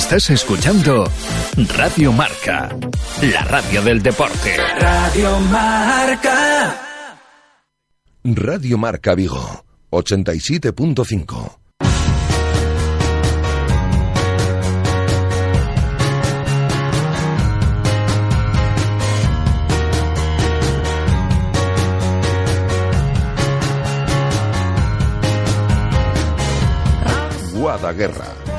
Estás escuchando Radio Marca, la radio del deporte. Radio Marca. Radio Marca Vigo, 87.5. Guadaguerra.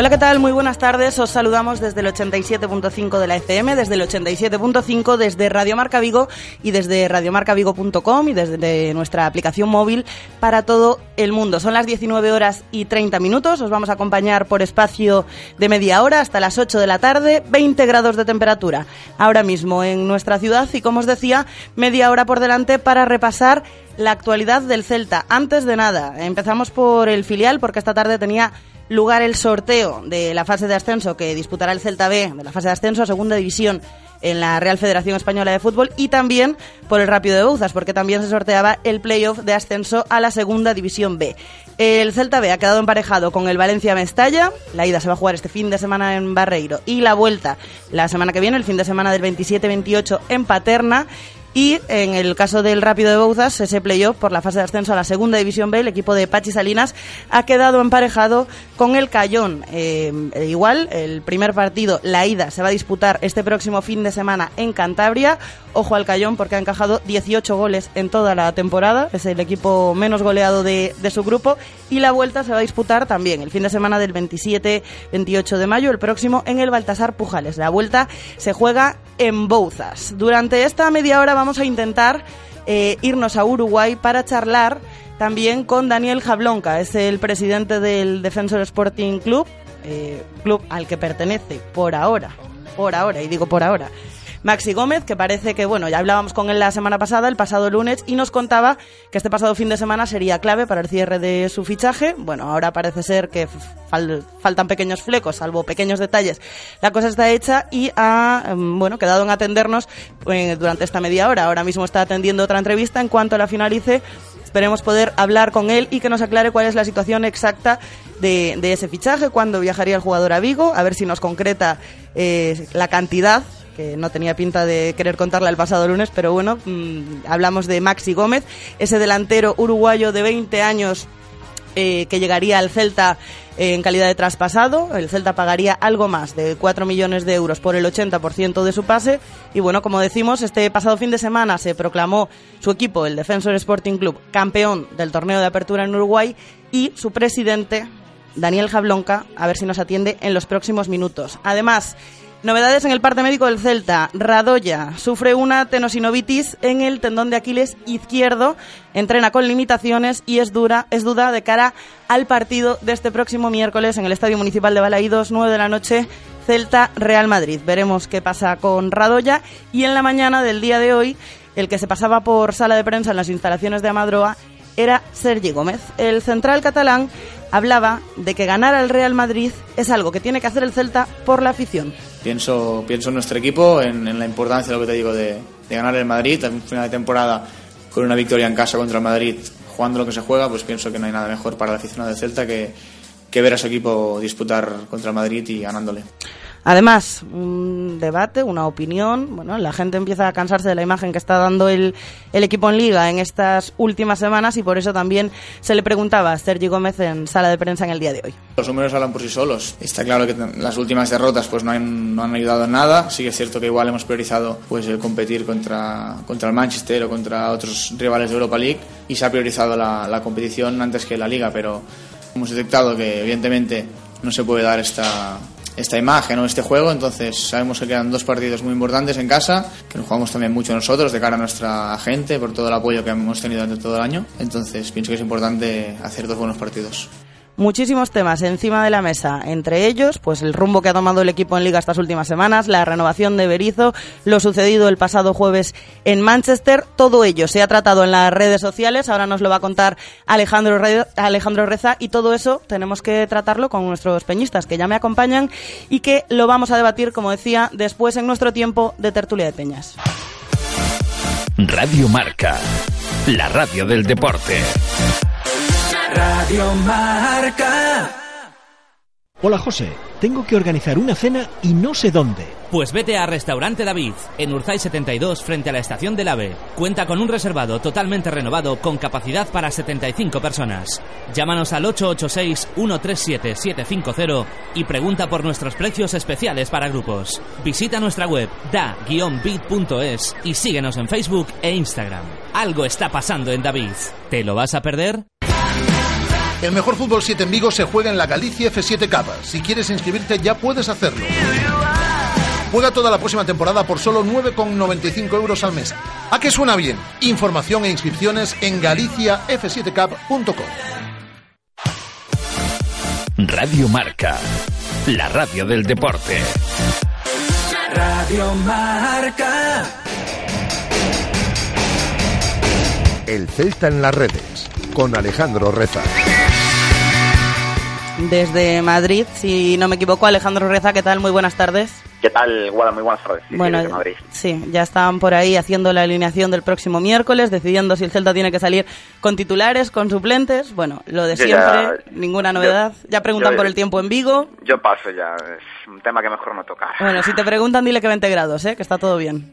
Hola, ¿qué tal? Muy buenas tardes. Os saludamos desde el 87.5 de la FM, desde el 87.5, desde Radio Marca Vigo y desde radiomarcavigo.com y desde nuestra aplicación móvil para todo el mundo. Son las 19 horas y 30 minutos. Os vamos a acompañar por espacio de media hora hasta las 8 de la tarde, 20 grados de temperatura ahora mismo en nuestra ciudad y, como os decía, media hora por delante para repasar la actualidad del Celta. Antes de nada, empezamos por el filial porque esta tarde tenía lugar el sorteo de la fase de ascenso que disputará el Celta B, de la fase de ascenso a segunda división en la Real Federación Española de Fútbol y también por el Rápido de Bouzas, porque también se sorteaba el playoff de ascenso a la segunda división B. El Celta B ha quedado emparejado con el Valencia Mestalla, la ida se va a jugar este fin de semana en Barreiro y la vuelta la semana que viene, el fin de semana del 27-28 en Paterna y en el caso del Rápido de Bouzas, ese playoff por la fase de ascenso a la segunda división B, el equipo de Pachi Salinas ha quedado emparejado con el Cayón. Eh, igual, el primer partido, la ida, se va a disputar este próximo fin de semana en Cantabria. Ojo al Cayón porque ha encajado 18 goles en toda la temporada. Es el equipo menos goleado de, de su grupo. Y la vuelta se va a disputar también el fin de semana del 27-28 de mayo, el próximo en el Baltasar Pujales. La vuelta se juega en Bouzas. Durante esta media hora vamos a intentar eh, irnos a Uruguay para charlar también con Daniel Jablonca, es el presidente del Defensor Sporting Club, eh, club al que pertenece por ahora, por ahora, y digo por ahora, Maxi Gómez, que parece que, bueno, ya hablábamos con él la semana pasada, el pasado lunes, y nos contaba que este pasado fin de semana sería clave para el cierre de su fichaje. Bueno, ahora parece ser que fal faltan pequeños flecos, salvo pequeños detalles. La cosa está hecha y ha, bueno, quedado en atendernos eh, durante esta media hora. Ahora mismo está atendiendo otra entrevista. En cuanto la finalice, esperemos poder hablar con él y que nos aclare cuál es la situación exacta de, de ese fichaje, cuándo viajaría el jugador a Vigo, a ver si nos concreta eh, la cantidad no tenía pinta de querer contarla el pasado lunes, pero bueno, mmm, hablamos de Maxi Gómez, ese delantero uruguayo de 20 años eh, que llegaría al Celta en calidad de traspasado. El Celta pagaría algo más de 4 millones de euros por el 80% de su pase. Y bueno, como decimos, este pasado fin de semana se proclamó su equipo, el Defensor Sporting Club, campeón del torneo de apertura en Uruguay y su presidente, Daniel Jablonca, a ver si nos atiende en los próximos minutos. Además, Novedades en el parte médico del Celta. Radoya sufre una tenosinovitis en el tendón de Aquiles izquierdo, entrena con limitaciones y es dura, es duda de cara al partido de este próximo miércoles en el Estadio Municipal de Balaídos, 9 de la noche, Celta Real Madrid. Veremos qué pasa con Radoya y en la mañana del día de hoy, el que se pasaba por sala de prensa en las instalaciones de Amadroa era Sergi Gómez. El central catalán hablaba de que ganar al Real Madrid es algo que tiene que hacer el Celta por la afición. Pienso, pienso en nuestro equipo, en, en la importancia de lo que te digo de, de ganar el Madrid, al final de temporada con una victoria en casa contra el Madrid, jugando lo que se juega, pues pienso que no hay nada mejor para el aficionado del Celta que, que ver a su equipo disputar contra el Madrid y ganándole. Además, un debate, una opinión. Bueno, la gente empieza a cansarse de la imagen que está dando el, el, equipo en liga en estas últimas semanas y por eso también se le preguntaba a Sergi Gómez en sala de prensa en el día de hoy. Los números hablan por sí solos. Está claro que las últimas derrotas pues no han, no han ayudado en nada. Sí que es cierto que igual hemos priorizado pues el competir contra, contra el Manchester o contra otros rivales de Europa League y se ha priorizado la, la competición antes que la liga, pero hemos detectado que evidentemente no se puede dar esta esta imagen o este juego, entonces sabemos que quedan dos partidos muy importantes en casa, que nos jugamos también mucho nosotros de cara a nuestra gente por todo el apoyo que hemos tenido durante todo el año, entonces pienso que es importante hacer dos buenos partidos muchísimos temas encima de la mesa, entre ellos, pues el rumbo que ha tomado el equipo en liga estas últimas semanas, la renovación de Berizo, lo sucedido el pasado jueves en Manchester, todo ello se ha tratado en las redes sociales, ahora nos lo va a contar Alejandro, Re Alejandro Reza y todo eso tenemos que tratarlo con nuestros peñistas que ya me acompañan y que lo vamos a debatir, como decía, después en nuestro tiempo de tertulia de peñas. Radio Marca, la radio del deporte. Radio Marca. Hola José, tengo que organizar una cena y no sé dónde. Pues vete a Restaurante David, en Urzay 72, frente a la estación del AVE. Cuenta con un reservado totalmente renovado con capacidad para 75 personas. Llámanos al 886-137-750 y pregunta por nuestros precios especiales para grupos. Visita nuestra web da-bit.es y síguenos en Facebook e Instagram. Algo está pasando en David. ¿Te lo vas a perder? El mejor fútbol 7 en Vigo se juega en la Galicia F7 Cup. Si quieres inscribirte ya puedes hacerlo. Juega toda la próxima temporada por solo 9,95 euros al mes. ¿A qué suena bien? Información e inscripciones en galiciaf7cup.com. Radio Marca, la radio del deporte. Radio Marca. El Celta en las redes, con Alejandro Reza. Desde Madrid, si no me equivoco, Alejandro Reza, ¿qué tal? Muy buenas tardes. ¿Qué tal, Guada? Muy buenas tardes. Sí, bueno, sí, desde Madrid. sí, ya están por ahí haciendo la alineación del próximo miércoles, decidiendo si el Celta tiene que salir con titulares, con suplentes. Bueno, lo de Yo siempre, ya- ninguna novedad. ya preguntan yo- por el tiempo en Vigo. Yo paso ya, es un tema que mejor no tocar. Bueno, si te preguntan, dile que 20 grados, ¿eh? que está todo bien.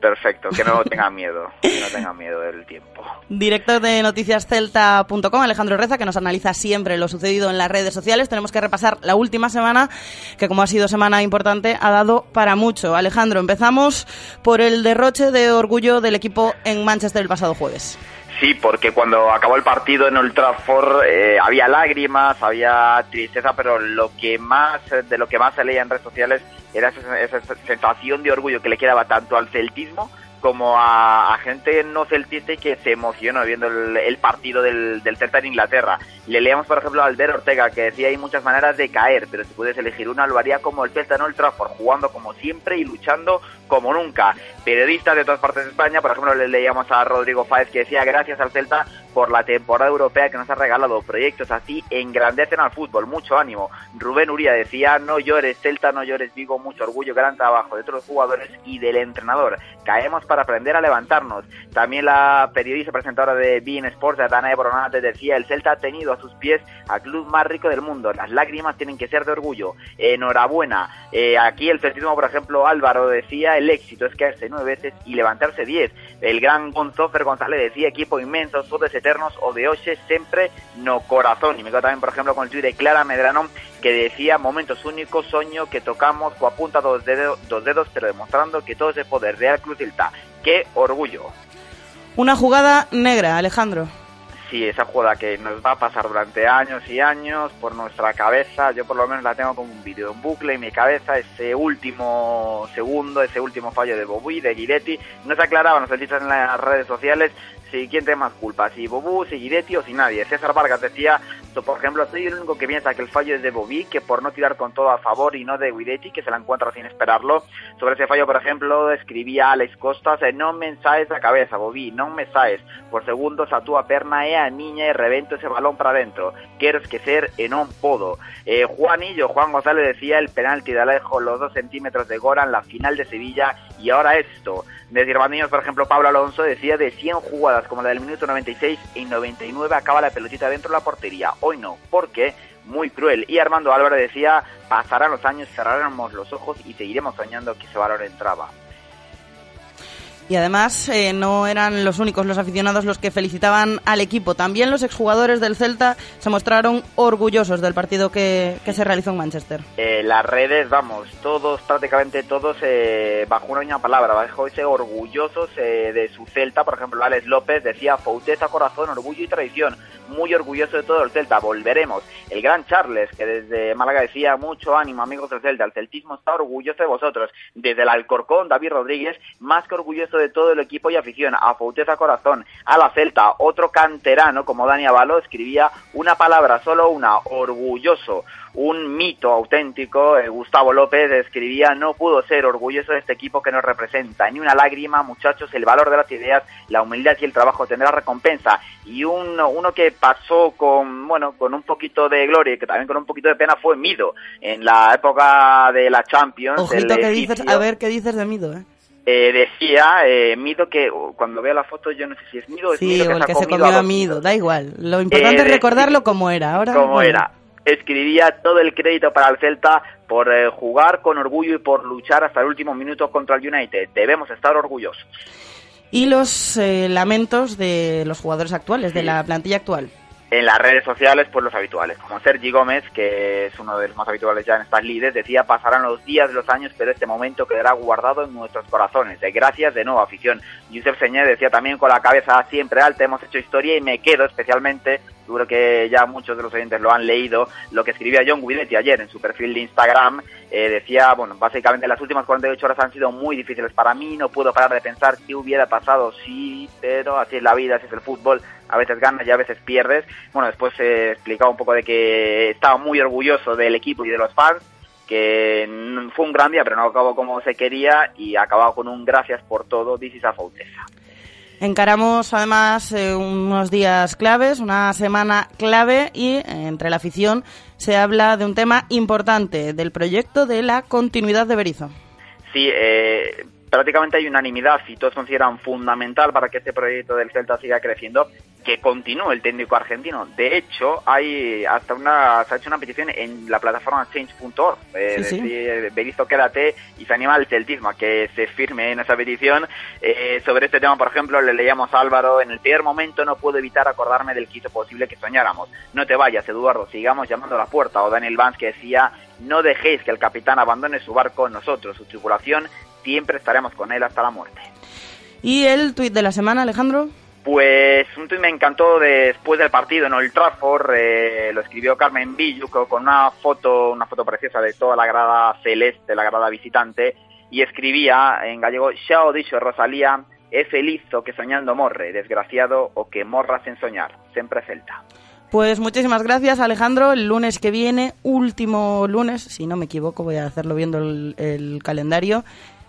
Perfecto, que no tengan miedo, que no tengan miedo del tiempo. Director de noticiascelta.com, Alejandro Reza, que nos analiza siempre lo sucedido en las redes sociales. Tenemos que repasar la última semana, que como ha sido semana importante, ha dado para mucho. Alejandro, empezamos por el derroche de orgullo del equipo en Manchester el pasado jueves. Sí, porque cuando acabó el partido en Old Trafford eh, había lágrimas, había tristeza, pero lo que más de lo que más se leía en redes sociales era esa, esa sensación de orgullo que le quedaba tanto al celtismo como a, gente no celtista y que se emocionó viendo el, el partido del, del Celta en Inglaterra. Le leíamos, por ejemplo, a Albert Ortega, que decía hay muchas maneras de caer, pero si puedes elegir una, lo haría como el Celta en Old Trafford, jugando como siempre y luchando como nunca. Periodistas de todas partes de España, por ejemplo, le leíamos a Rodrigo Fáez que decía gracias al Celta por la temporada europea que nos ha regalado. Proyectos así engrandecen al fútbol, mucho ánimo. Rubén Uría decía no llores Celta, no llores Vigo, mucho orgullo, gran trabajo de los jugadores y del entrenador. Caemos para aprender a levantarnos. También la periodista presentadora de Bein Sports, Dana Ebronate, decía el Celta ha tenido a sus pies al club más rico del mundo. Las lágrimas tienen que ser de orgullo. Enhorabuena. Eh, aquí el celtismo, por ejemplo, Álvaro decía el éxito es caerse nueve y levantarse diez. El gran Gonzofer González decía equipo inmenso, todos eternos o de hoxe siempre no corazón. Y me quedo también, por ejemplo, con el tuit de Clara Medrano que decía momentos únicos, soño que tocamos coa punta dos, dedo, dos dedos, pero demostrando que todo ese poder Real Cruz Celta. ¡Qué orgullo! Una jugada negra, Alejandro. Sí, esa jugada que nos va a pasar durante años y años por nuestra cabeza, yo por lo menos la tengo como un vídeo en bucle en mi cabeza, ese último segundo, ese último fallo de Bobú de Guidetti, no se aclaraban los en las redes sociales si quién tiene más culpa, si Bobú, si Guidetti o si nadie. César Vargas decía, so, por ejemplo, soy el único que piensa que el fallo es de Bobí, que por no tirar con todo a favor y no de Guidetti, que se la encuentra sin esperarlo. Sobre ese fallo, por ejemplo, escribía Alex Costas, eh, non me saes a cabeza, Bobí, non me saes. Por segundos a túa perna e a miña e revento ese balón para dentro. Quero esquecer e non podo. Eh, Juanillo, Juan González decía el penalti de Alejo, los dos centímetros de Goran, la final de Sevilla y ahora esto. De Cervandiños, por ejemplo, Pablo Alonso decía de 100 jugadas como la del minuto 96 y 99 acaba la pelotita dentro de la portería. Hoy no, porque muy cruel. Y Armando Álvarez decía, pasarán los años, cerraremos los ojos y seguiremos soñando que ese valor entraba. Y además eh, no eran los únicos los aficionados los que felicitaban al equipo. También los exjugadores del Celta se mostraron orgullosos del partido que, que se realizó en Manchester. Eh, las redes, vamos, todos, prácticamente todos, eh, bajo una palabra, bajo ese orgullosos eh, de su Celta. Por ejemplo, Alex López decía, fauteza, corazón, orgullo y tradición. Muy orgulloso de todo el Celta, volveremos. El gran Charles, que desde Málaga decía, mucho ánimo, amigos del Celta, el celtismo está orgulloso de vosotros. Desde el Alcorcón, David Rodríguez, más que orgulloso de todo el equipo y afición, a Fauteza Corazón, a la Celta, otro canterano como Dani Avalo escribía una palabra, solo una, orgulloso, un mito auténtico, eh, Gustavo López escribía, no pudo ser orgulloso de este equipo que nos representa, ni una lágrima, muchachos, el valor de las ideas, la humildad y el trabajo tendrá recompensa, y uno, uno que pasó con, bueno, con un poquito de gloria y que también con un poquito de pena fue Mido, en la época de la Champions. Ojito el que dices, egipcio. a ver qué dices de Mido, ¿eh? eh, decía eh, Mido que cuando veo la foto yo no sé si es Mido es Sí, Mido o que el que se comió a Mido, da igual. Lo importante Eh, es de- recordarlo como era. Ahora, como bueno. era. Escribía todo el crédito para el Celta por eh, jugar con orgullo y por luchar hasta el último minuto contra el United. Debemos estar orgullosos. Y los eh, lamentos de los jugadores actuales, de la plantilla actual. En las redes sociales, pues los habituales, como Sergi Gómez, que es uno de los más habituales ya en estas líderes, decía pasarán los días, los años, pero este momento quedará guardado en nuestros corazones. De gracias de nuevo, afición. Yusef Señé decía también con la cabeza siempre alta, hemos hecho historia y me quedo especialmente, seguro que ya muchos de los oyentes lo han leído, lo que escribía John Guidetti ayer en su perfil de Instagram. Eh, decía, bueno, básicamente las últimas 48 horas han sido muy difíciles para mí, no puedo parar de pensar qué hubiera pasado, sí, pero así es la vida, así es el fútbol, a veces ganas y a veces pierdes. Bueno, después se explicaba un poco de que estaba muy orgulloso del equipo y de los fans, que fue un gran día, pero no acabó como se quería y acabado con un gracias por todo, this is a Fautesa. Encaramos además eh, unos días claves, una semana clave y eh, entre la afición se habla de un tema importante, del proyecto de la continuidad de Berizzo. Sí, eh, prácticamente hay unanimidad y todos consideran fundamental para que este proyecto del Celta siga creciendo que continúe el técnico argentino. De hecho, hay hasta una se ha hecho una petición en la plataforma change.org. Eh, Sí, sí. Berizzo quédate y se anima al celtismo a que se firme en esa petición. Eh, sobre este tema, por ejemplo, le leíamos a Álvaro, en el peor momento no puedo evitar acordarme del que hizo posible que soñáramos. No te vayas, Eduardo, sigamos llamando a la puerta. O Daniel Vance que decía, no dejéis que el capitán abandone su barco, nosotros, su tripulación, siempre estaremos con él hasta la muerte. ¿Y el tuit de la semana, Alejandro? Pues un tuit me encantó después del partido en Old Trafford, eh, lo escribió Carmen Villu co- con una foto, una foto preciosa de toda la grada celeste, la grada visitante, y escribía en gallego, xa o dixo Rosalía, é feliz o que soñando morre, desgraciado o que morra sen soñar, sempre celta. Pues muchísimas gracias, Alejandro. El lunes que viene, último lunes, si no me equivoco, voy a hacerlo viendo el, el calendario.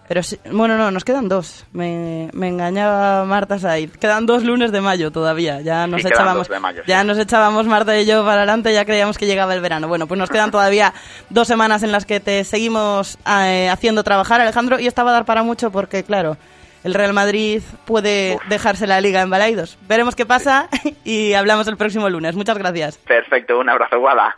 Pero sí- bueno, no, nos quedan dos. Me, me engañaba Marta Said. Quedan dos lunes de mayo todavía. Ya nos quedan echábamos, mayo, sí. ya nos echábamos Marta y yo para adelante. Ya creíamos que llegaba el verano. Bueno, pues nos quedan todavía dos semanas en las que te seguimos eh, haciendo trabajar, Alejandro. Y esta va a dar para mucho porque, claro, el Real Madrid puede dejarse la liga en Balaidos. Veremos qué pasa y hablamos el próximo lunes. Muchas gracias. Perfecto, un abrazo, Guada.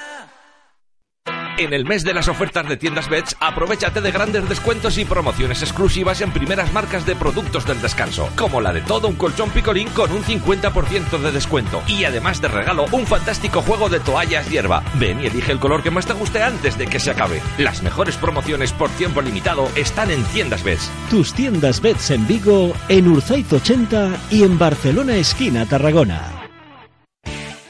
En el mes de las ofertas de tiendas Bets, aprovechate de grandes descuentos y promociones exclusivas en primeras marcas de productos del descanso, como la de todo un colchón picolín con un 50% de descuento. Y además de regalo, un fantástico juego de toallas hierba. Ven y elige el color que más te guste antes de que se acabe. Las mejores promociones por tiempo limitado están en tiendas Bets. Tus tiendas Bets en Vigo, en Urzaiz 80 y en Barcelona Esquina Tarragona.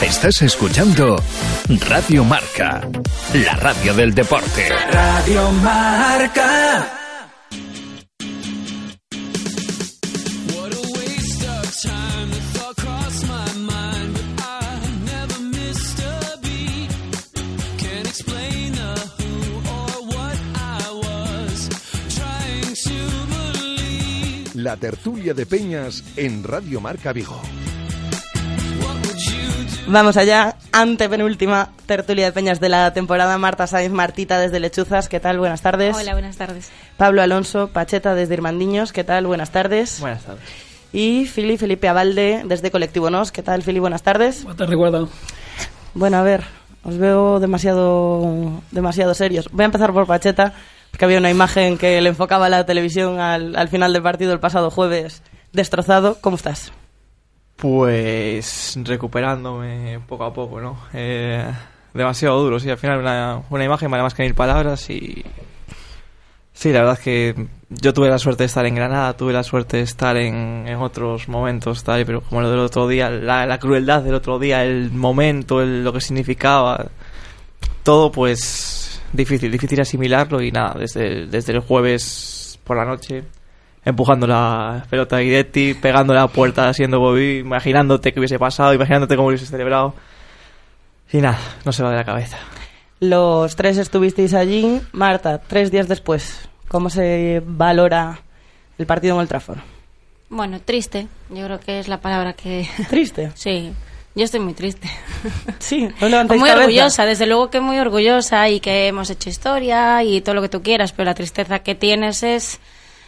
Estás escuchando Radio Marca, la radio del deporte. Radio Marca. La tertulia de Peñas en Radio Marca Vigo. Vamos allá, antepenúltima tertulia de peñas de la temporada. Marta Sáenz Martita desde Lechuzas, ¿qué tal? Buenas tardes. Hola, buenas tardes. Pablo Alonso Pacheta desde Irmandiños, ¿qué tal? Buenas tardes. Buenas tardes. Y Fili Felipe Abalde desde Colectivo Nos, ¿qué tal, Fili? Buenas tardes. Te recuerdo. Bueno, a ver, os veo demasiado, demasiado serios. Voy a empezar por Pacheta, porque había una imagen que le enfocaba la televisión al, al final del partido el pasado jueves, destrozado. ¿Cómo estás? Pues recuperándome poco a poco, ¿no? Eh, demasiado duro, sí, al final una, una imagen vale más que mil palabras y... Sí, la verdad es que yo tuve la suerte de estar en Granada, tuve la suerte de estar en, en otros momentos, tal, pero como lo del otro día, la, la crueldad del otro día, el momento, el- lo que significaba, todo pues difícil, difícil asimilarlo y nada, desde, desde el jueves por la noche empujando la pelota de Guidetti, pegando la puerta haciendo Bobby, imaginándote que hubiese pasado, imaginándote cómo hubiese celebrado. Y nada, no se va de la cabeza. Los tres estuvisteis allí. Marta, tres días después, ¿cómo se valora el partido en el Trafford? Bueno, triste. Yo creo que es la palabra que... ¿Triste? sí. Yo estoy muy triste. Sí, no Muy cabeza. orgullosa, desde luego que muy orgullosa y que hemos hecho historia y todo lo que tú quieras, pero la tristeza que tienes es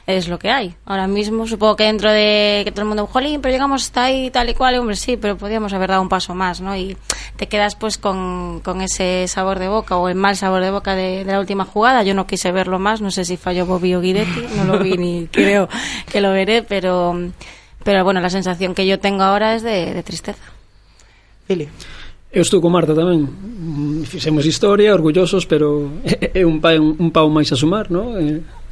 es lo que hay. Ahora mismo supongo que dentro de que todo el mundo, jolín, pero llegamos hasta ahí tal y cual, y, hombre, sí, pero podríamos haber dado un paso más, ¿no? Y te quedas pues con, con ese sabor de boca o el mal sabor de boca de, de la última jugada. Yo no quise verlo más, no sé si falló Bobby o Guidetti, no lo vi ni creo que lo veré, pero, pero bueno, la sensación que yo tengo ahora es de, de tristeza. Fili. Eu estou con Marta tamén Mm, Fixemos historia, orgullosos Pero é un, pa, un, un pau máis a sumar no?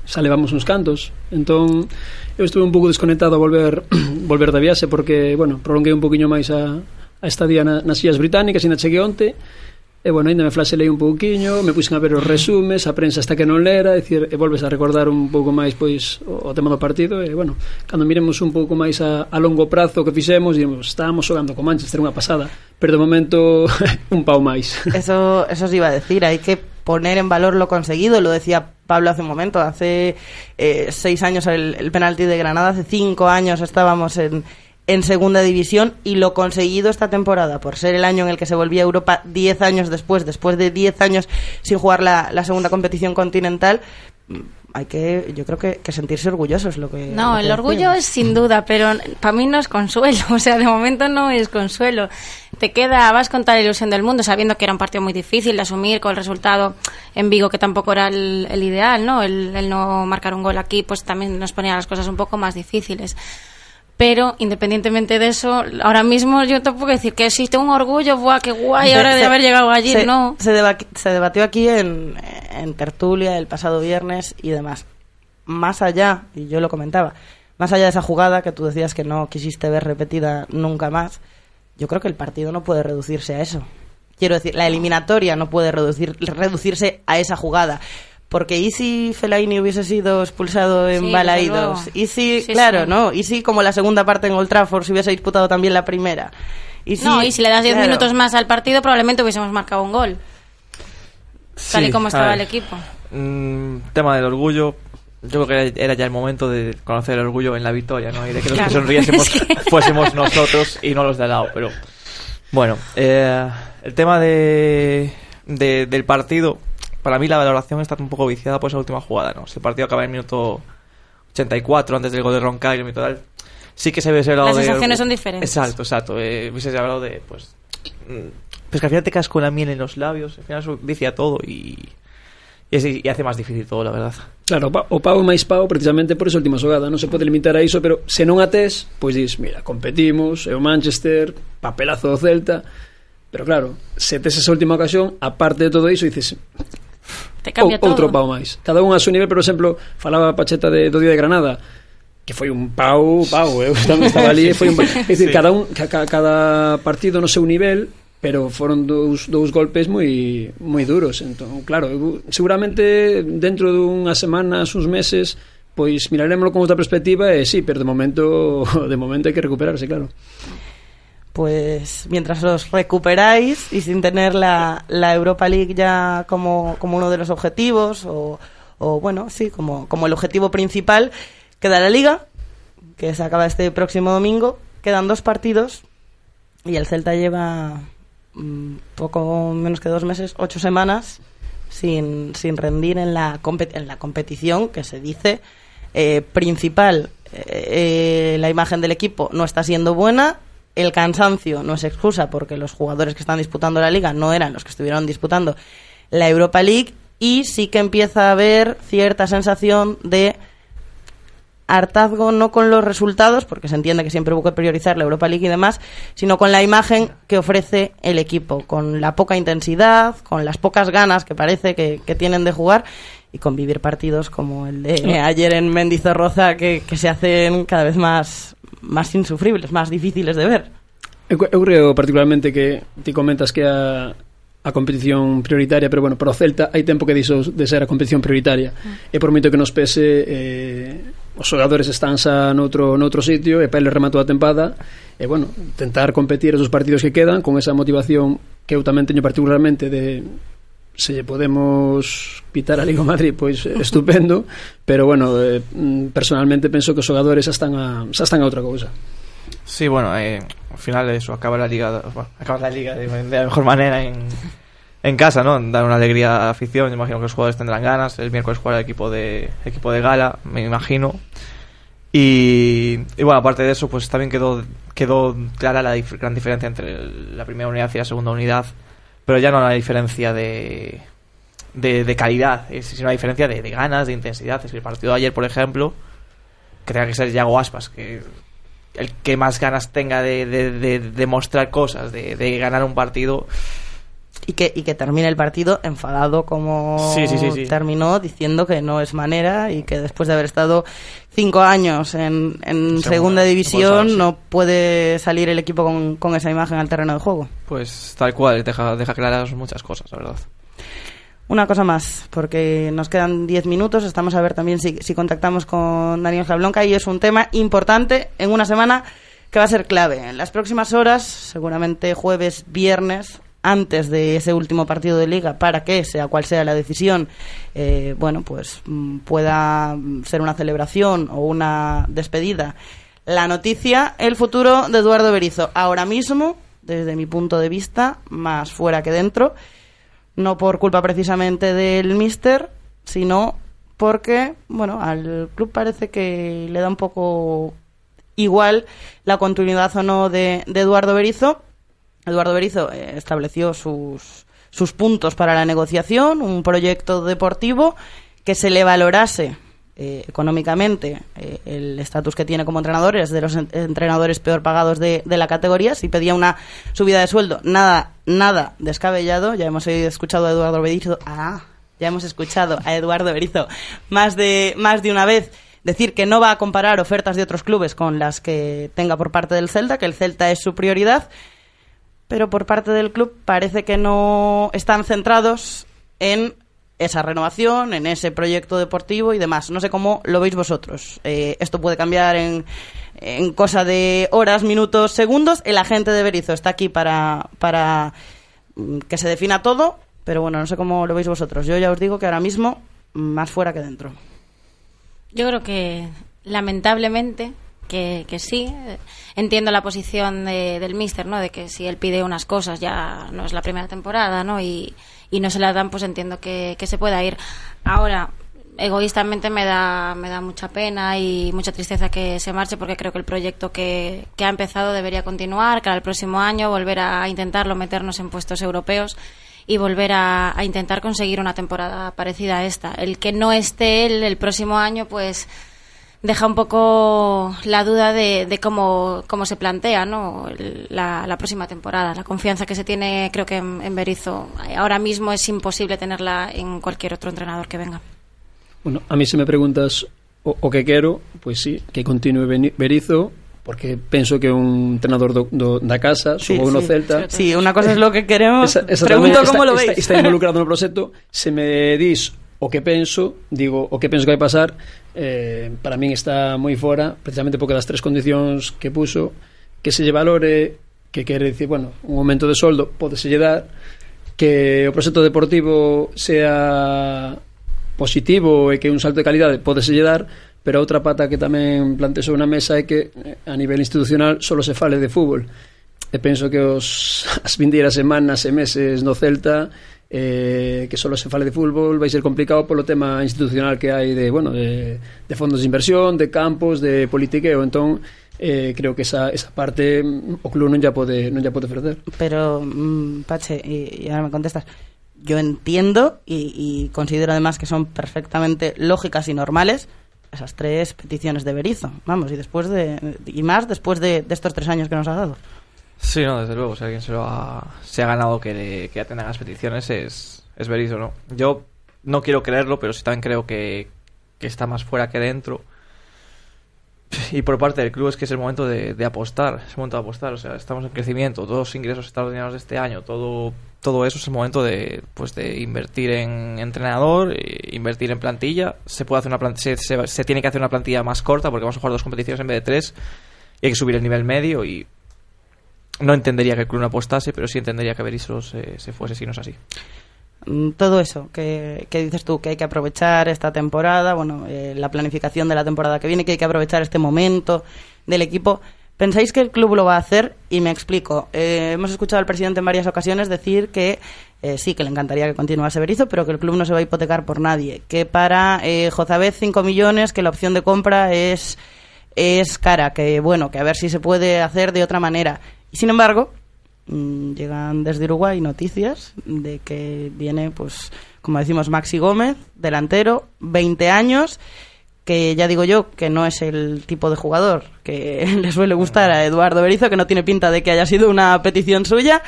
xa levamos uns cantos entón eu estuve un pouco desconectado a volver volver da viaxe porque bueno, prolonguei un poquinho máis a, a estadía na, nas Illas Británicas e na cheguei onte E, bueno, ainda me flaselei un pouquiño, me puxen a ver os resumes, a prensa hasta que non lera, é decir, e volves a recordar un pouco máis pois o, o tema do partido, e, bueno, cando miremos un pouco máis a, a longo prazo que fixemos, diremos, estábamos xogando con Manchester unha pasada, pero de momento un pau máis. Eso, eso os iba a decir, hai que poner en valor lo conseguido, lo decía Pablo hace un momento, hace eh, seis años el, penalti de Granada, hace cinco años estábamos en, en segunda división y lo conseguido esta temporada, por ser el año en el que se volvía a Europa diez años después, después de diez años sin jugar la, la segunda competición continental, hay que, yo creo que, que sentirse orgullosos lo que No, lo que el orgullo es sin duda, pero para mí no es consuelo. O sea, de momento no es consuelo. Te queda, vas con toda la ilusión del mundo, sabiendo que era un partido muy difícil de asumir con el resultado en Vigo, que tampoco era el, el ideal, ¿no? El, el no marcar un gol aquí, pues también nos ponía las cosas un poco más difíciles. Pero independientemente de eso, ahora mismo yo puedo decir que existe un orgullo, ¡buah, qué guay! Se- Ahora de haber llegado allí, se, no. Se, deba- se debatió aquí en, en tertulia el pasado viernes y demás. Más allá, y yo lo comentaba, más allá de esa jugada que tú decías que no quisiste ver repetida nunca más, yo creo que el partido no puede reducirse a eso. Quiero decir, la eliminatoria no puede reducir, reducirse a esa jugada. Porque ¿y si Fellaini hubiese sido expulsado en Sí, luego. ¿Y si, Sí, claro, sí. no? ¿Y si como la segunda parte en Old Trafford se hubiese disputado también la primera? ¿Y si, no, y si le das 10 claro. minutos más al partido, probablemente hubiésemos marcado un gol. tal y como estaba ver. el equipo. Mm, tema del orgullo. Yo creo que era ya el momento de conocer el orgullo en la victoria, ¿no? Y de que los Claro. que sonriésemos Es que- fuésemos nosotros y no los de al lado. Pero bueno, eh, el tema de, de- del partido, para mí la valoración está un poco viciada por esa última jugada, ¿no? Si el partido acaba en el minuto 84, antes del gol de Roncario y tal, sí que se hubiese hablado Las de... sensaciones son diferentes. Exacto, exacto. Eh, hubiese hablado de, pues... mm, Pues que al final te quedas con la miel en los labios, al final eso vicia todo y... Y, hace más difícil todo, la verdad. Claro, o pa- o pau é máis pau precisamente por esa última xogada non se pode limitar a iso, pero se non a tes pois dis, mira, competimos é o Manchester, papelazo do Celta pero claro, se tes esa última ocasión aparte de todo iso, dices te cambia o, outro todo. pau máis. Cada un a súa nivel, por exemplo, falaba Pacheta de, do Día de Granada, que foi un pau, pau, eu tamén estaba ali, foi un pau. É dicir, sí. cada, un, ca, cada partido no seu nivel pero foron dous, dous golpes moi moi duros, entón, claro, eu, seguramente dentro dunhas semanas, uns meses, pois miraremoslo con outra perspectiva e sí, pero de momento de momento hai que recuperarse, claro. Pues mientras os recuperáis y sin tener la, la Europa League ya como, como uno de los objetivos o, o, bueno, sí, como, como el objetivo principal, queda la Liga, que se acaba este próximo domingo, quedan dos partidos y el Celta lleva mm, poco menos que dos meses, ocho semanas sin, sin rendir en la, en la competición que se dice eh, principal. Eh, eh, la imagen del equipo no está siendo buena. El cansancio no es excusa porque los jugadores que están disputando la liga no eran los que estuvieron disputando la Europa League y sí que empieza a haber cierta sensación de hartazgo no con los resultados, porque se entiende que siempre hubo que priorizar la Europa League y demás, sino con la imagen que ofrece el equipo, con la poca intensidad, con las pocas ganas que parece que, que tienen de jugar y con vivir partidos como el de ayer en Mendizorroza que, que se hacen cada vez más, máis insufribles, máis difíciles de ver. Eu, eu creo particularmente que ti comentas que a, a competición prioritaria, pero bueno, para o Celta hai tempo que dixo de ser a competición prioritaria. Mm. E por moito que nos pese eh, os xogadores están xa noutro, noutro sitio e Pele rematou a tempada e bueno, tentar competir esos partidos que quedan con esa motivación que eu tamén teño particularmente de se lle podemos pitar a Liga Madrid, pois estupendo, pero bueno, eh, personalmente penso que os xogadores xa están a, xa están a outra cousa. Sí, bueno, eh, al final eso, acaba la liga, bueno, acaba la liga de, la mejor manera en, en casa, ¿no? Dar una alegría a la afición, imagino que los jugadores tendrán ganas, el miércoles jugar el equipo de, equipo de gala, me imagino. Y, bueno, aparte de eso, pues también quedó, quedó clara la gran diferencia entre la primera unidad y la segunda unidad, pero ya no una diferencia de, de, calidad, es una diferencia de, ganas, de intensidad. Es que el partido de ayer, por ejemplo, que tenga que ser Yago Aspas, que el que más ganas tenga de, de, de, de mostrar cosas, de, ganar un partido. Y que, y que termine el partido enfadado como sí, sí, sí, terminó, diciendo que no es manera y que después de haber estado cinco años en, en segunda, segunda, división no puede salir el equipo con, con, esa imagen al terreno de juego. Pues tal cual, deja, deja claras muchas cosas, la verdad. Una cosa más, porque nos quedan 10 minutos, estamos a ver también si, si contactamos con Daniel Jablonca y es un tema importante en una semana que va a ser clave. En las próximas horas, seguramente jueves, viernes, antes de ese último partido de liga, para que, sea cual sea la decisión, eh, bueno, pues pueda ser una celebración o una despedida. La noticia, el futuro de Eduardo Berizo. Ahora mismo, desde mi punto de vista, más fuera que dentro no por culpa precisamente del mister, sino porque, bueno, al club parece que le da un poco igual la continuidad o no de, de Eduardo Berizo. Eduardo Berizo eh, estableció sus, sus puntos para la negociación, un proyecto deportivo que se le valorase eh, económicamente eh, el estatus que tiene como entrenador es de los en entrenadores peor pagados de, de, la categoría si pedía una subida de sueldo nada nada descabellado. Ya hemos escuchado a Eduardo Berizo ah, ya hemos escuchado a Eduardo Berizo más de más de una vez decir que no va a comparar ofertas de otros clubes con las que tenga por parte del Celta que el Celta es su prioridad pero por parte del club parece que no están centrados en esa renovación, en ese proyecto deportivo y demás. No sé cómo lo veis vosotros. Eh, esto puede cambiar en, en, cosa de horas, minutos, segundos. El agente de Berizo está aquí para, para que se defina todo, pero bueno, no sé cómo lo veis vosotros. Yo ya os digo que ahora mismo más fuera que dentro. Yo creo que lamentablemente que, que sí. Entiendo la posición de, del míster, ¿no? De que si él pide unas cosas ya no es la primera temporada, ¿no? Y, y no se la dan, pues entiendo que, que se pueda ir. Ahora, egoístamente me da, me da mucha pena y mucha tristeza que se marche porque creo que el proyecto que, que ha empezado debería continuar, que el próximo año volver a intentarlo, meternos en puestos europeos y volver a, a intentar conseguir una temporada parecida a esta. El que no esté él el próximo año, pues deja un poco la duda de, de cómo, cómo, se plantea ¿no? la, la, próxima temporada. La confianza que se tiene, creo que en, en, Berizzo, ahora mismo es imposible tenerla en cualquier otro entrenador que venga. Bueno, a mí si me preguntas o, o que quero, pues sí, que continúe Berizzo, porque penso que un entrenador do, do, da casa, sí, subo sí, no Celta. Sí, una cosa es lo que queremos. Esa, esa Pregunto cómo está, lo veis. Está, está involucrado no proxecto. Se me dis o que penso, digo, o que penso que vai pasar, eh, para min está moi fora, precisamente porque das tres condicións que puso, que se lle valore, que quere dicir, bueno, un aumento de soldo pode se lle dar, que o proxecto deportivo sea positivo e que un salto de calidade pode se lle dar, pero outra pata que tamén plantexou na mesa é que eh, a nivel institucional só se fale de fútbol. E penso que os, as vindeiras semanas e meses no Celta eh, que solo se fale de fútbol vai ser complicado polo tema institucional que hai de, bueno, de, fondos de inversión, de campos, de politiqueo, entón eh, creo que esa, esa parte o club non ya pode non ya pode ofrecer. Pero mm, Pache, y, ahora me contestas. Yo entiendo y, considero además que son perfectamente lógicas y normales esas tres peticiones de Berizo, vamos, y después de y más después de, de estos tres años que nos ha dado. Sí, no, desde luego. Si alguien se, lo ha, se ha ganado que, le, que las peticiones es, es Berizzo, ¿no? Yo no quiero creerlo, pero sí también creo que, que está más fuera que dentro. y por parte del club es que es el momento de, de apostar, es el momento de apostar, o sea, estamos en crecimiento, todos los ingresos extraordinarios de este año, todo todo eso es el momento de pues de invertir en entrenador, eh, invertir en plantilla, se puede hacer una plantilla, se, se- se tiene que hacer una plantilla más corta porque vamos a jugar dos competiciones en vez de tres y hay que subir el nivel medio y no entendería que el club no apostase, pero sí entendería que Berizzo se, se fuese si no es así. Mm, todo eso que, que dices tú, que hay que aprovechar esta temporada, bueno, eh, la planificación de la temporada que viene, que hay que aprovechar este momento del equipo. ¿Pensáis que el club lo va a hacer? Y me explico. Eh, hemos escuchado al presidente en varias ocasiones decir que eh, sí, que le encantaría que continuase Berizzo, pero que el club no se va a hipotecar por nadie. Que para eh, Jozabez 5 millones, que la opción de compra es, es cara, que bueno, que a ver si se puede hacer de otra manera. Y sin embargo, mm, llegan desde Uruguay noticias de que viene, pues, como decimos, Maxi Gómez, delantero, 20 años, que ya digo yo que no es el tipo de jugador que le suele gustar a Eduardo Berizzo, que no tiene pinta de que haya sido una petición suya.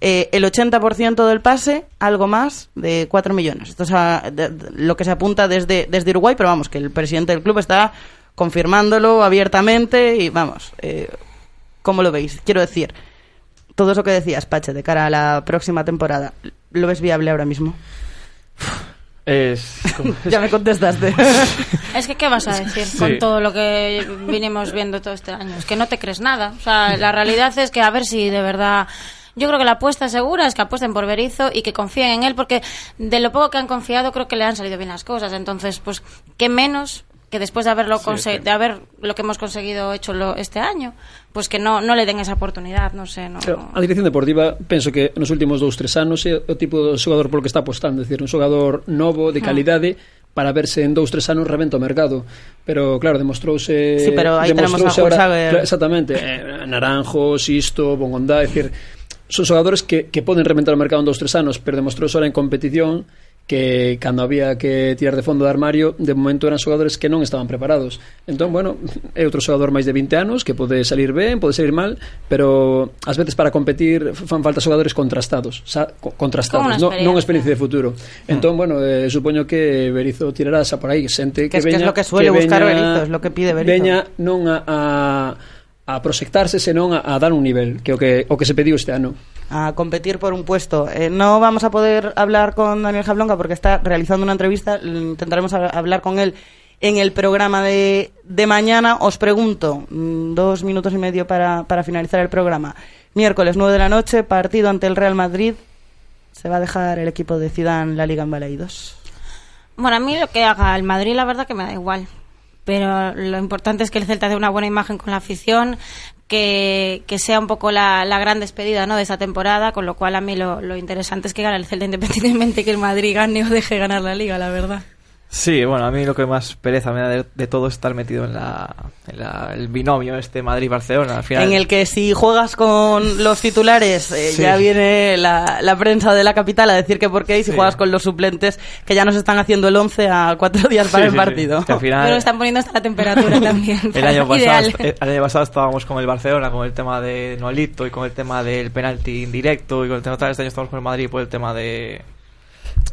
Eh, el 80% del pase, algo más de 4 millones. Esto es a- de- lo que se apunta desde, desde Uruguay, pero vamos, que el presidente del club está confirmándolo abiertamente y vamos, eh, ¿cómo lo veis? Quiero decir, todo eso que decías, Pache, de cara a la próxima temporada, ¿lo ves viable ahora mismo? Es, ya me contestaste. Es que, ¿qué vas a decir Sí. con todo lo que vinimos viendo todo este año? Es que no te crees nada. O sea, la realidad es que a ver si de verdad... Yo creo que la apuesta segura es que apuesten por Berizzo y que confíen en él, porque de lo poco que han confiado creo que le han salido bien las cosas. Entonces, pues, ¿qué menos que después de haberlo sí, de haber lo que hemos conseguido hecho lo, este año, pues que no, no le den esa oportunidad, no sé, no, Pero, A dirección deportiva, penso que nos últimos dous, tres anos é o tipo de xogador polo que está apostando, é dicir, un xogador novo, de ah. calidade, ah para verse en dous, tres anos reventa o mercado. Pero, claro, demostrouse... Sí, pero aí tenemos a Julio claro, Exactamente. Eh, Naranjo, Sisto, Bongondá, é dicir, son xogadores que, que poden reventar o mercado en dous, tres anos, pero demostrouse ahora en competición que cando había que tirar de fondo do armario de momento eran xogadores que non estaban preparados. Entón, bueno, é outro xogador máis de 20 anos que pode salir ben, pode salir mal pero ás veces para competir fan falta xogadores contrastados sa, contrastados, no, non experiencia. de futuro. Entón, bueno, eh, supoño que Berizo tirará xa por aí, xente que, que veña que es lo que suele que veña, buscar Berizo, es lo que pide Berizo veña non a, a a proxectarse senón a, a dar un nivel que o que, o que se pediu este ano a competir por un puesto. Eh, no vamos a poder hablar con Daniel Jablonga porque está realizando una entrevista. Intentaremos hablar con él en el programa de, de mañana. Os pregunto, mm, dos minutos y medio para, para finalizar el programa. Miércoles 9 de la noche, partido ante el Real Madrid. ¿Se va a dejar el equipo de Zidane la Liga en Balaídos? Bueno, a mí lo que haga el Madrid, la verdad que me da igual. Pero lo importante es que el Celta dé una buena imagen con la afición, que, que sea un poco la, la gran despedida ¿no? de esta temporada, con lo cual a mí lo, lo interesante es que gane el Celta independientemente que el Madrid gane o deje ganar la liga, la verdad. Sí, bueno, a mí lo que más pereza me da de, de todo es estar metido en, la, en la- el binomio este Madrid-Barcelona. Al final, En el que si juegas con los titulares, eh, Sí. ya viene la, la prensa de la capital a decir que por qué, y si Sí. juegas con los suplentes, que ya nos están haciendo el 11 a cuatro días para Sí, el sí, sí. partido. Que al final- Pero están poniendo hasta la temperatura también. El año, pasado, Ideal. el año pasado estábamos con el Barcelona, con el tema de Nolito y con el tema del penalti indirecto y con el tema tal. Este año estamos con el Madrid por el tema de,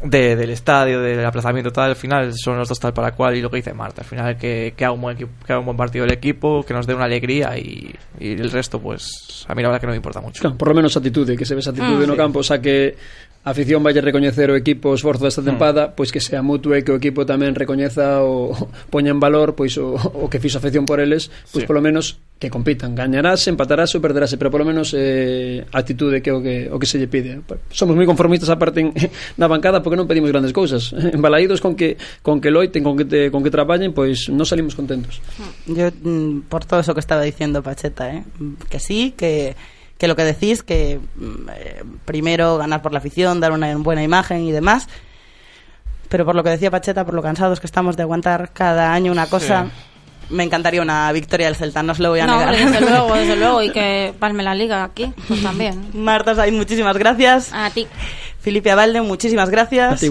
de- del estadio, del aplazamiento tal. Al final son los dos tal para cual y lo que dice Marta. Al final que, que, haga, un buen equipo, que haga un buen partido el equipo, que nos dé una alegría y, y el resto, pues a mí la verdad que no me importa mucho. Claro, por lo menos atitude, que se ve esa atitude Mm. no Sí. campo, o sea que a afición vai recoñecer o equipo o esforzo desta hmm. tempada, mm. pois que sea mutuo e que o equipo tamén recoñeza o poña en valor pois o, o que fixo a afición por eles, pois sí. polo menos que compitan, gañarás, empatarás ou perderás, pero polo menos eh, actitude que o que o que se lle pide. Somos moi conformistas a parte en, na bancada porque non pedimos grandes cousas. Embalaídos con que con que loiten, con que te, con que traballen, pois non salimos contentos. Yo mm, por todo eso que estaba diciendo Pacheta, eh, que sí, que que lo que decís, que mm, eh, primero ganar por la afición, dar una buena imagen y demás. Pero por lo que decía Pacheta, por lo cansados que estamos de aguantar cada año una cosa, me encantaría una victoria del Celta, no os lo voy a No, negar. hombre, desde luego, desde luego, y que palme la liga aquí, pues también. Marta Sainz, muchísimas gracias. A ti. Felipe Abalde, muchísimas gracias. A ti.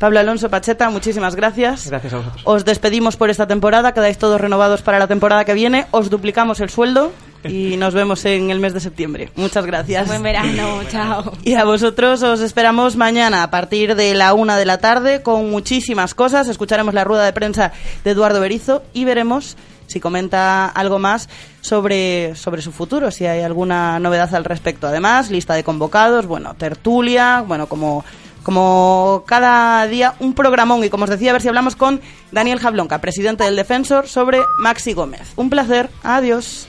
Pablo Alonso Pacheta, muchísimas gracias. Gracias a vosotros. Os despedimos por esta temporada, quedáis todos renovados para la temporada que viene, os duplicamos el sueldo y nos vemos en el mes de septiembre. Muchas gracias. Buen verano, chao. Y a vosotros os esperamos mañana a partir de la una de la tarde con muchísimas cosas. Escucharemos la rueda de prensa de Eduardo Berizo y veremos si comenta algo más sobre, sobre su futuro, si hay alguna novedad al respecto. Además, lista de convocados, bueno, tertulia, bueno, como como cada día un programón y como os decía, a ver si hablamos con Daniel Jablonca, presidente del Defensor, sobre Maxi Gómez. Un placer, adiós.